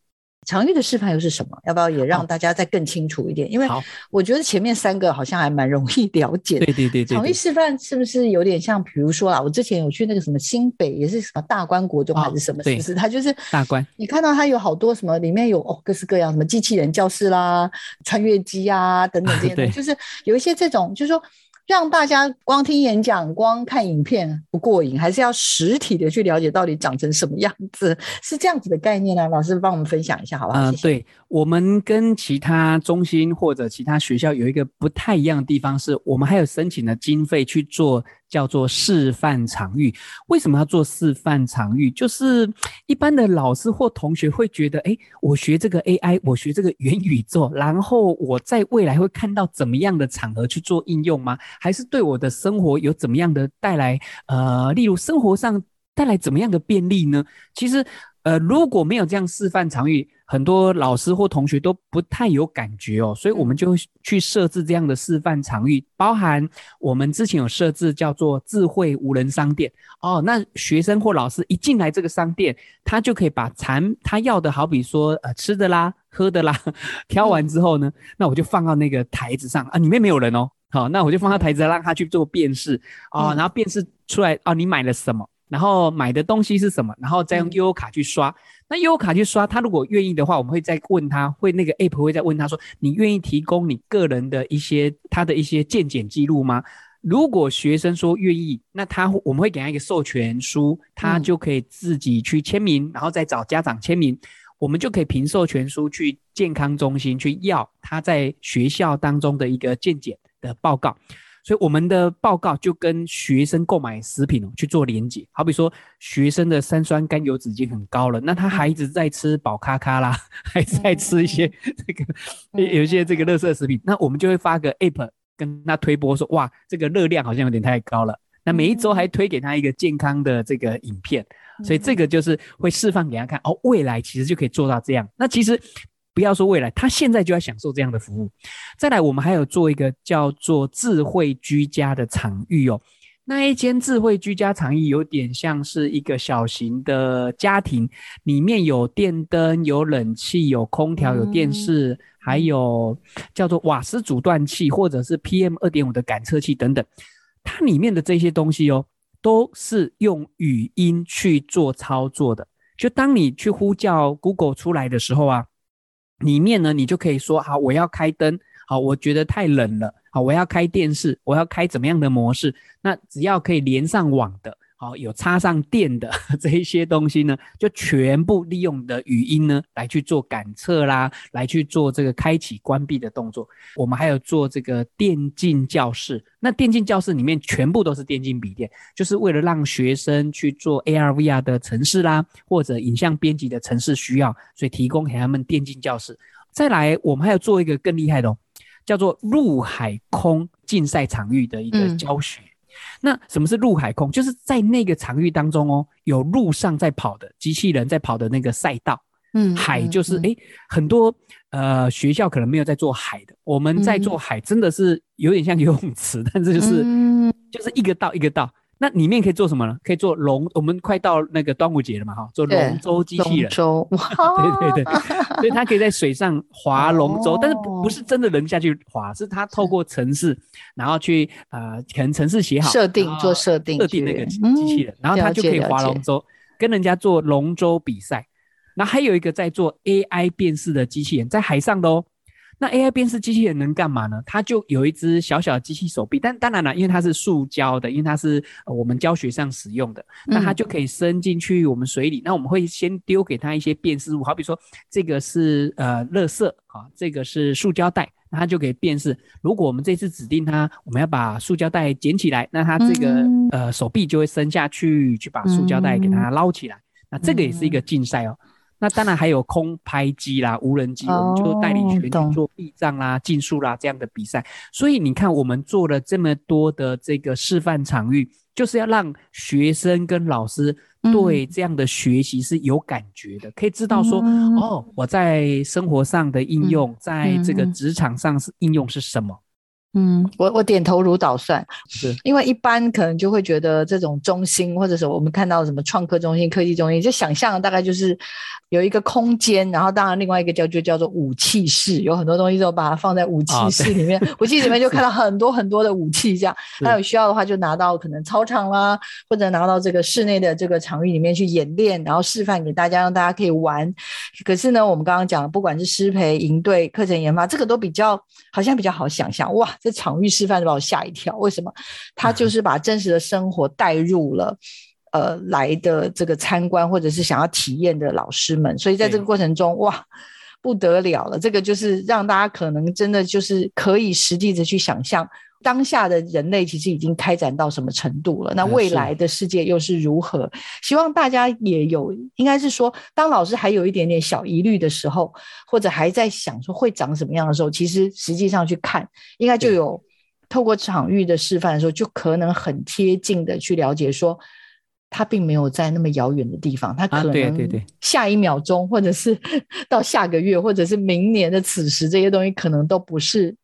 场域的示范又是什么？要不要也让大家再更清楚一点？哦、因为我觉得前面三个好像还蛮容易了解的。对对对对，场域示范是不是有点像？比如说啊，我之前有去那个什么新北，也是什么大观国中还是什么？是不是？它就是大观。你看到它有好多什么，里面有哦各式各样什么机器人教室啦、穿越机啊等等这些就是有一些这种，就是说。让大家光听演讲、光看影片不过瘾，还是要实体的去了解到底长成什么样子，是这样子的概念呢？老师帮我们分享一下，好不好？嗯、呃，对，我们跟其他中心或者其他学校有一个不太一样的地方，是我们还有申请的经费去做。叫做示范场域，为什么要做示范场域？就是 [TSK] 一般的老师或同学会觉得，诶，我学这个 AI，我学这个元宇宙，然后我在未来会看到怎么样的场合去做应用吗？还是对我的生活有怎么样的带来？呃，例如生活上带来怎么样的便利呢？其实。呃，如果没有这样示范场域，很多老师或同学都不太有感觉哦，所以我们就去设置这样的示范场域，包含我们之前有设置叫做智慧无人商店。哦，那学生或老师一进来这个商店，他就可以把产他要的，好比说呃吃的啦、喝的啦，[LAUGHS] 挑完之后呢，那我就放到那个台子上啊，里面没有人哦，好，那我就放到台子上让他去做辨识。啊，然后辨识出来啊，你买了什么？然后买的东西是什么？然后再用悠游卡去刷。嗯、那悠游卡去刷，他如果愿意的话，我们会再问他，会那个 app 会再问他说，你愿意提供你个人的一些他的一些健检记录吗？如果学生说愿意，那他我们会给他一个授权书，他就可以自己去签名，嗯、然后再找家长签名，我们就可以凭授权书去健康中心去要他在学校当中的一个健检的报告。所以我们的报告就跟学生购买食品哦去做连结，好比说学生的三酸甘油酯已经很高了，那他孩子在吃宝咖咖啦，[LAUGHS] 还在吃一些这个有一些这个垃圾食品，那我们就会发个 app 跟他推播说，哇，这个热量好像有点太高了。那每一周还推给他一个健康的这个影片，所以这个就是会示范给他看哦，未来其实就可以做到这样。那其实。不要说未来，他现在就要享受这样的服务。再来，我们还有做一个叫做智慧居家的场域哦。那一间智慧居家场域有点像是一个小型的家庭，里面有电灯、有冷气、有空调、有电视，还有叫做瓦斯阻断器或者是 PM 二点五的感测器等等。它里面的这些东西哦，都是用语音去做操作的。就当你去呼叫 Google 出来的时候啊。里面呢，你就可以说好，我要开灯，好，我觉得太冷了，好，我要开电视，我要开怎么样的模式？那只要可以连上网的。好，有插上电的 [LAUGHS] 这一些东西呢，就全部利用的语音呢来去做感测啦，来去做这个开启、关闭的动作。我们还有做这个电竞教室，那电竞教室里面全部都是电竞笔电，就是为了让学生去做 AR、VR 的城市啦，或者影像编辑的城市需要，所以提供给他们电竞教室。再来，我们还有做一个更厉害的哦，叫做陆海空竞赛场域的一个教学。嗯那什么是陆海空？就是在那个场域当中哦，有路上在跑的机器人在跑的那个赛道，嗯，海就是哎、嗯嗯，很多呃学校可能没有在做海的，我们在做海，真的是有点像游泳池，但是就是、嗯、就是一个道一个道。那里面可以做什么呢？可以做龙，我们快到那个端午节了嘛，哈，做龙舟机器人。龙舟，[LAUGHS] 对对对，所以它可以在水上划龙舟，但是不不是真的人下去划，是它透过城市，然后去呃，可能城市写好，设定做设定，设定那个机器人，然后它就可以划龙舟，跟人家做龙舟比赛。然后还有一个在做 AI 辨识的机器人，在海上的哦。那 AI 辨识机器人能干嘛呢？它就有一只小小的机器手臂，但当然了，因为它是塑胶的，因为它是我们教学上使用的，那它就可以伸进去我们水里。嗯、那我们会先丢给它一些辨识物，好比说这个是呃垃圾啊，这个是塑胶袋，那它就可以辨识。如果我们这次指定它，我们要把塑胶袋捡起来，那它这个、嗯、呃手臂就会伸下去，去把塑胶袋给它捞起来。嗯、那这个也是一个竞赛哦。那当然还有空拍机啦、无人机，我们就带领学生做避障啦、竞速啦这样的比赛。所以你看，我们做了这么多的这个示范场域，就是要让学生跟老师对这样的学习是有感觉的，可以知道说，哦，我在生活上的应用，在这个职场上是应用是什么。嗯，我我点头如捣蒜，是因为一般可能就会觉得这种中心，或者是我们看到什么创客中心、科技中心，就想象大概就是有一个空间，然后当然另外一个叫就叫做武器室，有很多东西都把它放在武 [LAUGHS] 器室里面，哦、武器里面就看到很多很多的武器，这样，那有需要的话就拿到可能操场啦，或者拿到这个室内的这个场域里面去演练，然后示范给大家，让大家可以玩。可是呢，我们刚刚讲，不管是师培、营队、课程研发，这个都比较好像比较好想象，哇。这场域示范就把我吓一跳，为什么？他就 [LAUGHS] 是把真实的生活带入了，呃，来的这个参观或者是想要体验的老师们，所以在这个过程中，哇，不得了了！这个就是让大家可能真的就是可以实际的去想象。当下的人类其实已经开展到什么程度了？那未来的世界又是如何？希望大家也有，应该是说，当老师还有一点点小疑虑的时候，或者还在想说会长什么样的时候，其实实际上去看，应该就有透过场域的示范的时候，就可能很贴近的去了解说，他并没有在那么遥远的地方，他可能下一秒钟，或者是 [LAUGHS] 到下个月，或者是明年的此时，这些东西可能都不是。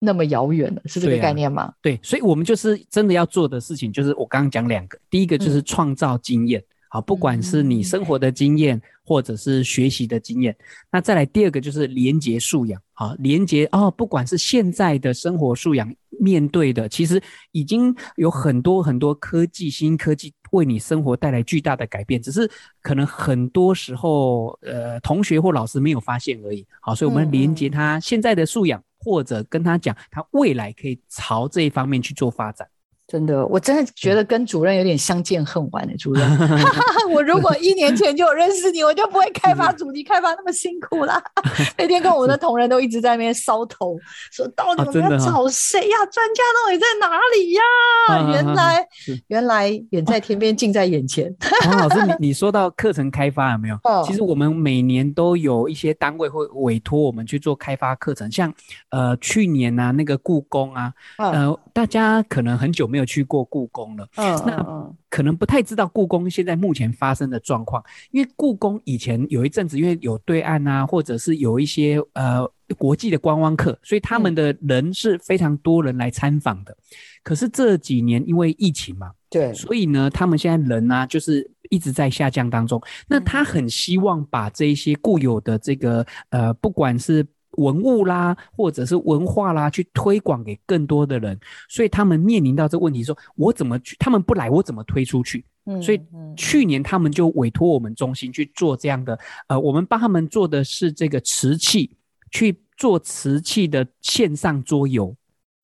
那么遥远了，是这个概念吗？对啊，对，所以我们就是真的要做的事情，就是我刚刚讲两个，第一个就是创造经验，好，不管是你生活的经验，或者是学习的经验，那再来第二个就是连接素养，好，连接哦，不管是现在的生活素养面对的，其实已经有很多很多科技，新科技为你生活带来巨大的改变，只是可能很多时候，呃，同学或老师没有发现而已，好，所以我们连接他现在的素养。或者跟他讲，他未来可以朝这一方面去做发展。真的，我真的觉得跟主任有点相见恨晚的、欸、主任。[LAUGHS] 我如果一年前就有认识你，我就不会开发主题开发那么辛苦啦。[LAUGHS] 那天跟我们的同仁都一直在那边搔头，说到底我们要找谁呀？专、啊、家到底在哪里呀？啊、原来、啊、原来远在天边，近在眼前。黄、啊、老师，你你说到课程开发有没有？[LAUGHS] 哦、其实我们每年都有一些单位会委托我们去做开发课程，像呃去年啊那个故宫啊，哦、呃大家可能很久没有。没有去过故宫了，嗯，那可能不太知道故宫现在目前发生的状况。因为故宫以前有一阵子，因为有对岸啊，或者是有一些呃国际的观光客，所以他们的人是非常多人来参访的。可是这几年因为疫情嘛，对，所以呢，他们现在人啊，就是一直在下降当中。那他很希望把这一些固有的这个呃，不管是文物啦，或者是文化啦，去推广给更多的人，所以他们面临到这个问题说，说我怎么去？他们不来，我怎么推出去？嗯，所以去年他们就委托我们中心去做这样的，呃，我们帮他们做的是这个瓷器，去做瓷器的线上桌游。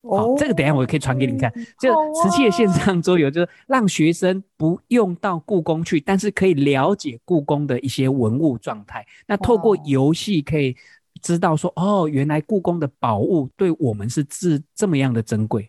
好，哦、这个等一下我可以传给你看。这个瓷器的线上桌游，就是让学生不用到故宫去，但是可以了解故宫的一些文物状态。那透过游戏可以知道说，哦，原来故宫的宝物对我们是这这么样的珍贵。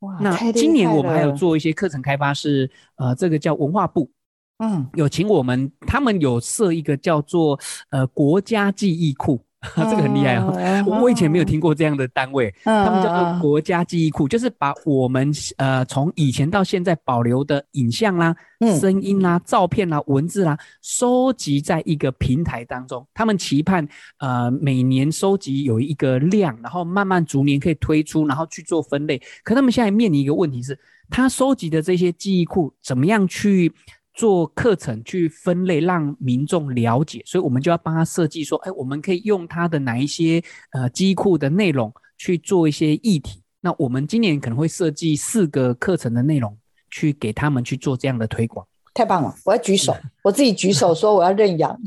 哇，那今年我们还有做一些课程开发是，是呃，这个叫文化部，嗯，有请我们，他们有设一个叫做呃国家记忆库。[LAUGHS] 这个很厉害啊、我以前没有听过这样的单位，嗯、他们叫做国家记忆库，就是把我们呃从以前到现在保留的影像啦、嗯、声音啦、照片啦、文字啦，收集在一个平台当中。他们期盼呃每年收集有一个量，然后慢慢逐年可以推出，然后去做分类。可他们现在面临一个问题是，他收集的这些记忆库怎么样去？做课程去分类，让民众了解，所以我们就要帮他设计说，哎，我们可以用他的哪一些呃机库的内容去做一些议题。那我们今年可能会设计四个课程的内容，去给他们去做这样的推广。太棒了！我要举手，我自己举手说我要认养。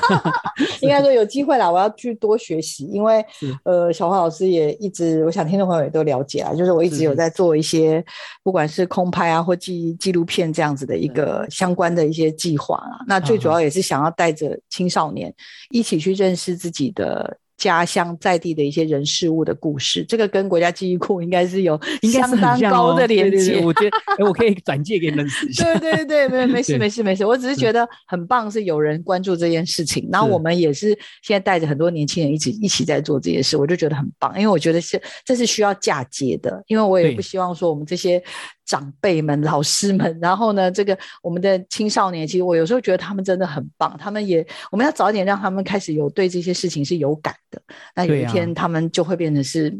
[LAUGHS] 应该说有机会啦，我要去多学习，因为呃，小黄老师也一直，我想听众朋友也都了解啊，就是我一直有在做一些，不管是空拍啊或纪纪录片这样子的一个相关的一些计划啊。那最主要也是想要带着青少年一起去认识自己的。家乡在地的一些人事物的故事，这个跟国家记忆库应该是有 [LAUGHS] 相当高的连接。我觉得，[LAUGHS] 哎，我可以转借给你们试一下。对对对，没没事没事没事，我只是觉得很棒，是有人关注这件事情。然后我们也是现在带着很多年轻人一起一起在做这件事，我就觉得很棒，因为我觉得是这是需要嫁接的，因为我也不希望说我们这些。长辈们、老师们，然后呢，这个我们的青少年，其实我有时候觉得他们真的很棒，他们也，我们要早一点让他们开始有对这些事情是有感的，那有一天他们就会变成是。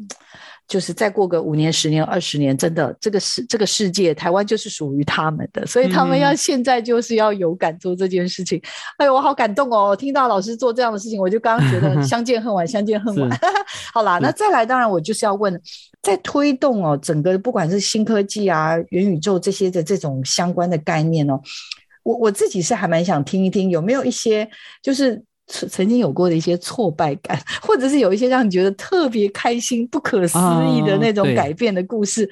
就是再过个五年、十年、二十年，真的这个世这个世界，台湾就是属于他们的，所以他们要现在就是要有感做这件事情。嗯、哎呦，我好感动哦！听到老师做这样的事情，我就刚刚觉得 [LAUGHS] 相见恨晚，相见恨晚。是 [LAUGHS] 好啦，那再来，当然我就是要问，在推动哦，整个不管是新科技啊、元宇宙这些的这种相关的概念哦，我我自己是还蛮想听一听，有没有一些就是。曾经有过的一些挫败感，或者是有一些让你觉得特别开心、不可思议的那种改变的故事。哦、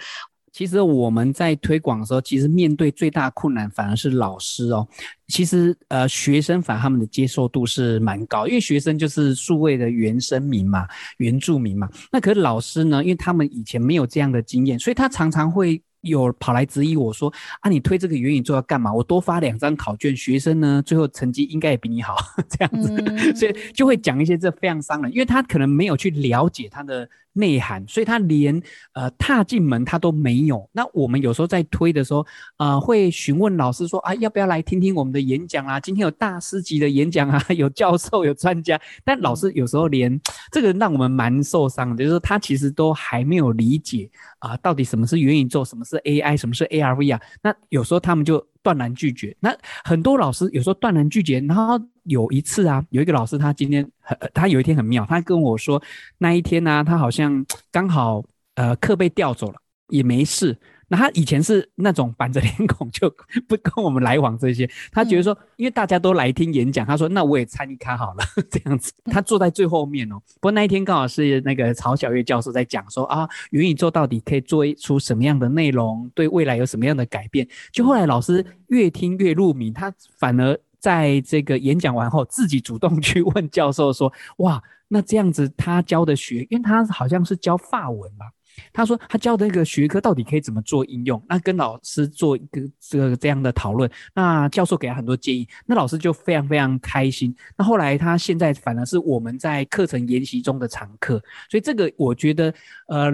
其实我们在推广的时候，其实面对最大困难反而是老师哦。其实呃，学生反而他们的接受度是蛮高，因为学生就是数位的原生民嘛、原住民嘛。那可是老师呢，因为他们以前没有这样的经验，所以他常常会。有跑来质疑我说啊，你推这个元宇宙要干嘛？我多发两张考卷，学生呢最后成绩应该也比你好，[LAUGHS] 这样子，嗯、所以就会讲一些这非常伤人，因为他可能没有去了解他的。内涵，所以他连呃踏进门他都没有。那我们有时候在推的时候，呃，会询问老师说啊，要不要来听听我们的演讲啊？今天有大师级的演讲啊，[LAUGHS] 有教授，有专家。但老师有时候连这个让我们蛮受伤的，就是说他其实都还没有理解啊、呃，到底什么是元宇宙，什么是 AI，什么是 ARV 啊？那有时候他们就断然拒绝。那很多老师有时候断然拒绝，然后。有一次啊，有一个老师，他今天很，他有一天很妙，他跟我说，那一天呢、啊，他好像 [TSK] 刚好呃课被调走了，也没事。那他以前是那种板着脸孔，[LAUGHS] 就不跟我们来往这些。他觉得说，因为大家都来听演讲，他说那我也参与看好了 [LAUGHS] 这样子。[LAUGHS] 他坐在最后面哦。不过那一天刚好是那个曹小月教授在讲说啊，元宇宙到底可以做出什么样的内容，对未来有什么样的改变。就后来老师越听越入迷，他反而。在这个演讲完后，自己主动去问教授说：“哇，[LAUGHS] 那这样子他教的学，因为他好像是教法文吧？他说他教的那个学科到底可以怎么做应用？那跟老师做一个这个这样的讨论，那教授给他很多建议，那老师就非常非常开心。那后来他现在反而是我们在课程研习中的常客，所以这个我觉得，呃。”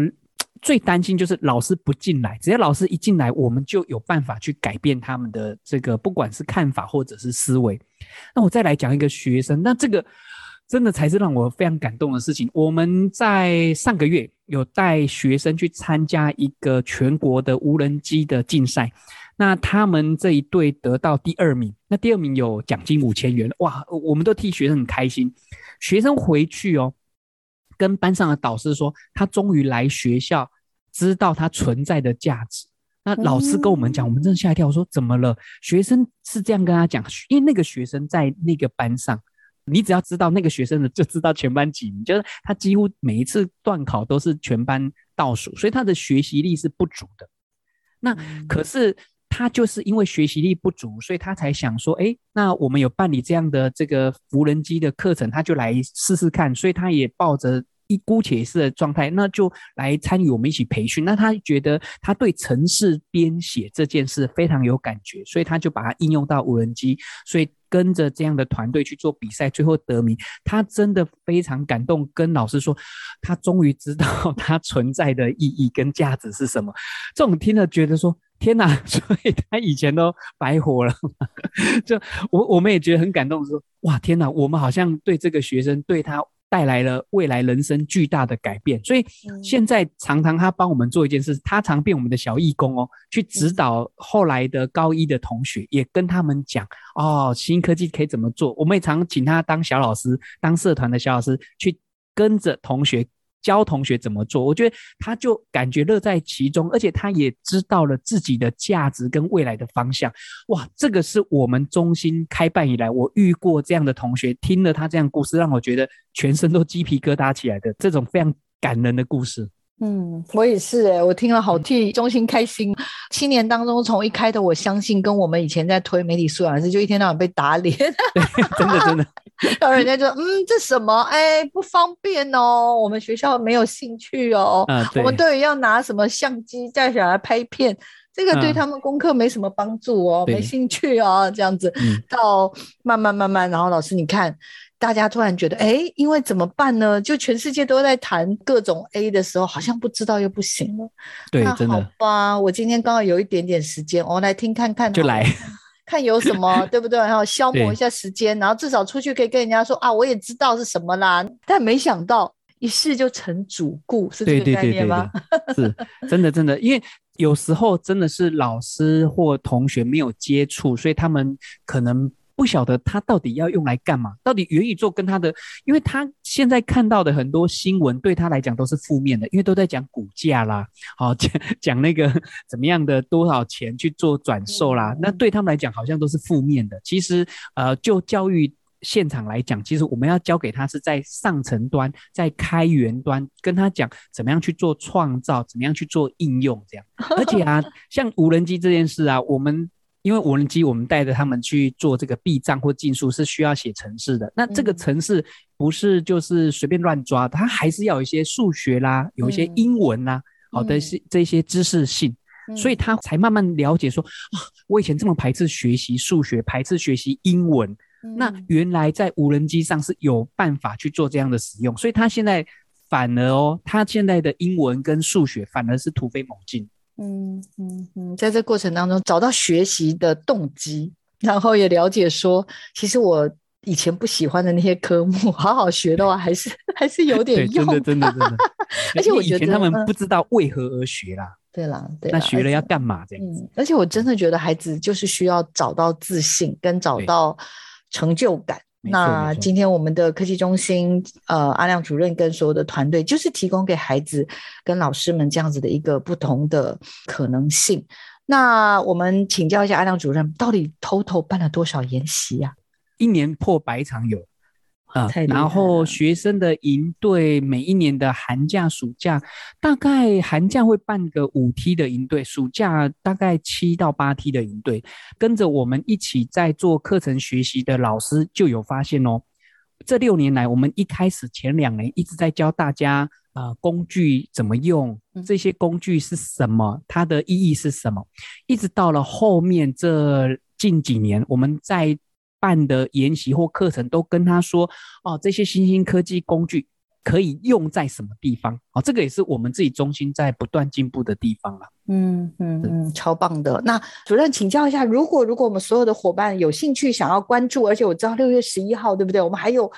最担心就是老师不进来，只要老师一进来，我们就有办法去改变他们的这个，不管是看法或者是思维。那我再来讲一个学生，那这个真的才是让我非常感动的事情。我们在上个月有带学生去参加一个全国的无人机的竞赛，那他们这一队得到第二名，那第二名有奖金五千元，哇，我们都替学生很开心。学生回去哦。跟班上的导师说，他终于来学校，知道他存在的价值。那老师跟我们讲，我们真的吓一跳，我说怎么了？学生是这样跟他讲，因为那个学生在那个班上，你只要知道那个学生的，就知道全班几名，就是他几乎每一次段考都是全班倒数，所以他的学习力是不足的。那可是他就是因为学习力不足，所以他才想说，哎，那我们有办理这样的这个无人机的课程，他就来试试看，所以他也抱着。一姑且是的状态，那就来参与我们一起培训。那他觉得他对程式编写这件事非常有感觉，所以他就把它应用到无人机，所以跟着这样的团队去做比赛，最后得名。他真的非常感动，跟老师说，他终于知道 [LAUGHS] 他存在的意义跟价值是什么。这种听了觉得说，天哪！[LAUGHS] 所以他以前都白活了。[LAUGHS] 就我我们也觉得很感动，说哇，天哪！我们好像对这个学生对他。带来了未来人生巨大的改变，所以现在常常他帮我们做一件事，他常变我们的小义工哦，去指导后来的高一的同学，也跟他们讲哦，新科技可以怎么做。我们也常请他当小老师，当社团的小老师，去跟着同学。教同学怎么做，我觉得他就感觉乐在其中，而且他也知道了自己的价值跟未来的方向。哇，这个是我们中心开办以来，我遇过这样的同学，听了他这样故事，让我觉得全身都鸡皮疙瘩起来的这种非常感人的故事。嗯，我也是哎，我听了好替中心开心。七年当中，从一开头我相信，跟我们以前在推媒体素养的时，就一天到晚被打脸，真的真的。[LAUGHS] 然后人家就说，嗯，这什么？哎，不方便哦，我们学校没有兴趣哦。嗯，我们对于要拿什么相机带小孩拍片，这个对他们功课没什么帮助哦，没兴趣哦，这样子。到慢慢慢慢，然后老师你看。大家突然觉得，哎，因为怎么办呢？就全世界都在谈各种 A 的时候，好像不知道又不行了。对，那真的。好吧，我今天刚好有一点点时间，我来听看看。就来 [LAUGHS] 看有什么，[LAUGHS] 对不对？然后消磨一下时间，然后至少出去可以跟人家说啊，我也知道是什么啦。但没想到一试就成主顾，是这个概念吗？对对对对对是真的，真的，因为有时候真的是老师或同学没有接触，所以他们可能。不晓得他到底要用来干嘛？到底元宇宙跟他的，因为他现在看到的很多新闻对他来讲都是负面的，因为都在讲股价啦，好讲讲那个怎么样的多少钱去做转售啦，那对他们来讲好像都是负面的。其实，呃，就教育现场来讲，其实我们要教给他是在上层端，在开源端，跟他讲怎么样去做创造，怎么样去做应用这样。而且啊，[LAUGHS] 像无人机这件事啊，我们。因为无人机，我们带着他们去做这个避障或竞速，是需要写程式的。那这个程式不是就是随便乱抓，它还是要有一些数学啦，有一些英文啦，好的是这些知识性，所以他才慢慢了解说啊，我以前这么排斥学习数学，排斥学习英文，那原来在无人机上是有办法去做这样的使用，所以他现在反而哦，他现在的英文跟数学反而是突飞猛进。嗯嗯嗯，在这过程当中找到学习的动机，然后也了解说，其实我以前不喜欢的那些科目，[LAUGHS] 好好学的话，还是还是有点用。真的真的真的。真的 [LAUGHS] 而且我觉得以前他们不知道为何而学啦。对啦，对啦。那学了要干嘛这样？嗯，而且我真的觉得孩子就是需要找到自信，跟找到成就感。那今天我们的科技中心，呃，阿亮主任跟所有的团队，就是提供给孩子跟老师们这样子的一个不同的可能性。那我们请教一下阿亮主任，到底 total 办了多少研习呀？一年破百场有。啊，然后学生的营队，每一年的寒假、暑假，大概寒假会办个五梯的营队，暑假大概七到八梯的营队。跟着我们一起在做课程学习的老师就有发现哦，这六年来，我们一开始前两年一直在教大家啊、呃，工具怎么用，这些工具是什么，它的意义是什么，一直到了后面这近几年，我们在办的研习或课程都跟他说哦，这些新兴科技工具可以用在什么地方？哦，这个也是我们自己中心在不断进步的地方了。嗯嗯嗯，超棒的。那主任请教一下，如果如果我们所有的伙伴有兴趣想要关注，而且我知道六月十一号对不对？我们还有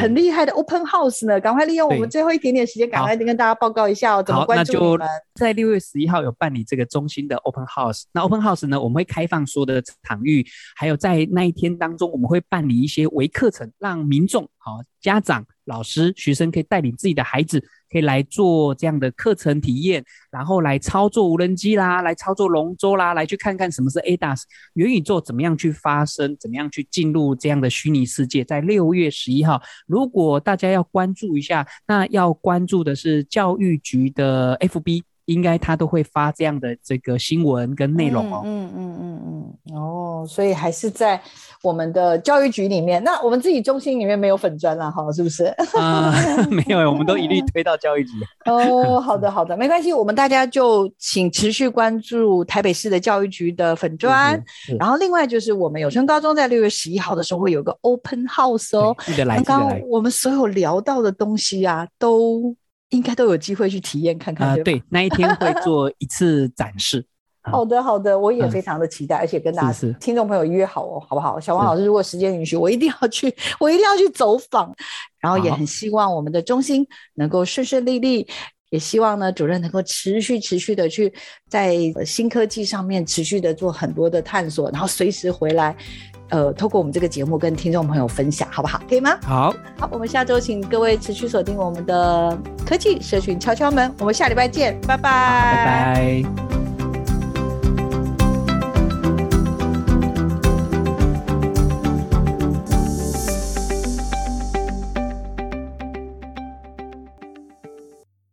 很厉害的 Open House 呢，赶快利用我们最后一点点时间，赶快跟大家报告一下哦，怎么关注你们？在六月十一号有办理这个中心的 Open House。那 Open House 呢，我们会开放所有的场域，还有在那一天当中，我们会办理一些微课程，让民众、好家长、老师、学生可以带领自己的孩子。可以来做这样的课程体验，然后来操作无人机啦，来操作龙舟啦，来去看看什么是 ADAS 元宇宙怎么样去发生，怎么样去进入这样的虚拟世界。在六月十一号，如果大家要关注一下，那要关注的是教育局的 FB。应该他都会发这样的这个新闻跟内容哦。嗯嗯嗯嗯嗯哦，所以还是在我们的教育局里面。那我们自己中心里面没有粉砖了哈，是不是？啊、呃，[LAUGHS] 没有，我们都一律推到教育局。哦，好的好的，没关系，我们大家就请持续关注台北市的教育局的粉砖。然后另外就是我们有春高中在六月十一号的时候会有个 Open House 哦。记得来。刚刚我们所有聊到的东西啊，都。应该都有机会去体验看看。啊、呃，对，那一天会做一次展示。[LAUGHS] 好的，好的，我也非常的期待，嗯、而且跟大家听众朋友约好哦，好不好？小王老师，如果时间允许，我一定要去，[LAUGHS] 我一定要去走访。然后也很希望我们的中心能够顺顺利利，也希望呢主任能够持续持续的去在新科技上面持续的做很多的探索，然后随时回来。呃，透过我们这个节目跟听众朋友分享，好不好？可以吗？好，好，我们下周请各位持续锁定我们的科技社群敲敲门，我们下礼拜见，拜拜，拜拜。